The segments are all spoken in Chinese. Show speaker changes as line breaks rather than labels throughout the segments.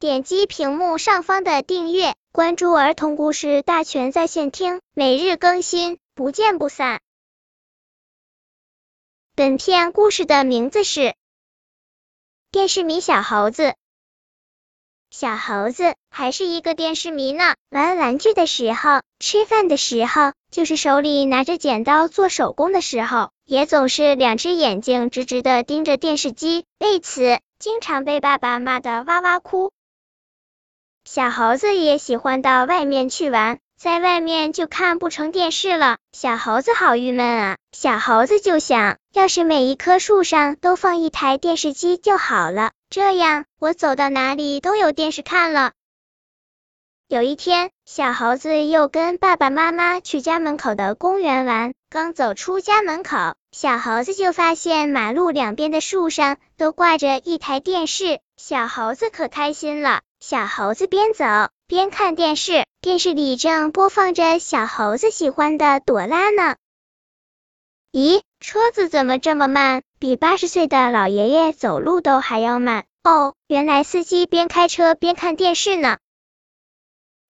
点击屏幕上方的订阅，关注儿童故事大全在线听，每日更新，不见不散。本片故事的名字是《电视迷小猴子》。小猴子还是一个电视迷呢，玩玩具的时候，吃饭的时候，就是手里拿着剪刀做手工的时候，也总是两只眼睛直直的盯着电视机，为此经常被爸爸骂得哇哇哭。小猴子也喜欢到外面去玩，在外面就看不成电视了，小猴子好郁闷啊！小猴子就想，要是每一棵树上都放一台电视机就好了。这样，我走到哪里都有电视看了。有一天，小猴子又跟爸爸妈妈去家门口的公园玩。刚走出家门口，小猴子就发现马路两边的树上都挂着一台电视。小猴子可开心了。小猴子边走边看电视，电视里正播放着小猴子喜欢的朵拉呢。咦，车子怎么这么慢？比八十岁的老爷爷走路都还要慢。哦，原来司机边开车边看电视呢。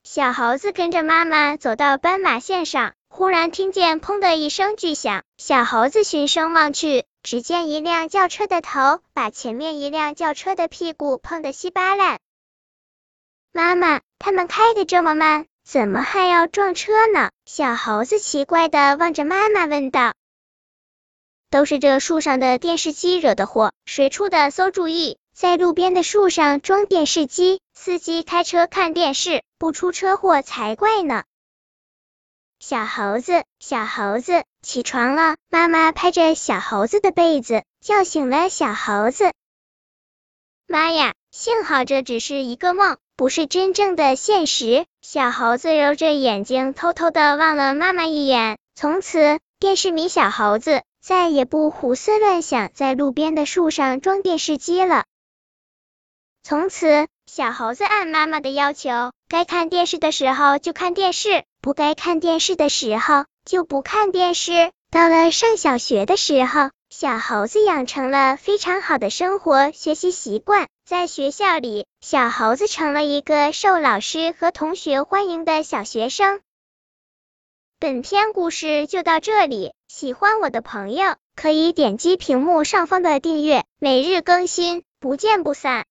小猴子跟着妈妈走到斑马线上，忽然听见砰的一声巨响。小猴子循声望去，只见一辆轿车的头把前面一辆轿车的屁股碰得稀巴烂。妈妈，他们开的这么慢，怎么还要撞车呢？小猴子奇怪的望着妈妈问道。都是这树上的电视机惹的祸，谁出的馊主意，在路边的树上装电视机？司机开车看电视，不出车祸才怪呢！小猴子，小猴子，起床了！妈妈拍着小猴子的被子，叫醒了小猴子。妈呀，幸好这只是一个梦，不是真正的现实。小猴子揉着眼睛，偷偷的望了妈妈一眼。从此，电视迷小猴子。再也不胡思乱想，在路边的树上装电视机了。从此，小猴子按妈妈的要求，该看电视的时候就看电视，不该看电视的时候就不看电视。到了上小学的时候，小猴子养成了非常好的生活学习习惯，在学校里，小猴子成了一个受老师和同学欢迎的小学生。本篇故事就到这里，喜欢我的朋友可以点击屏幕上方的订阅，每日更新，不见不散。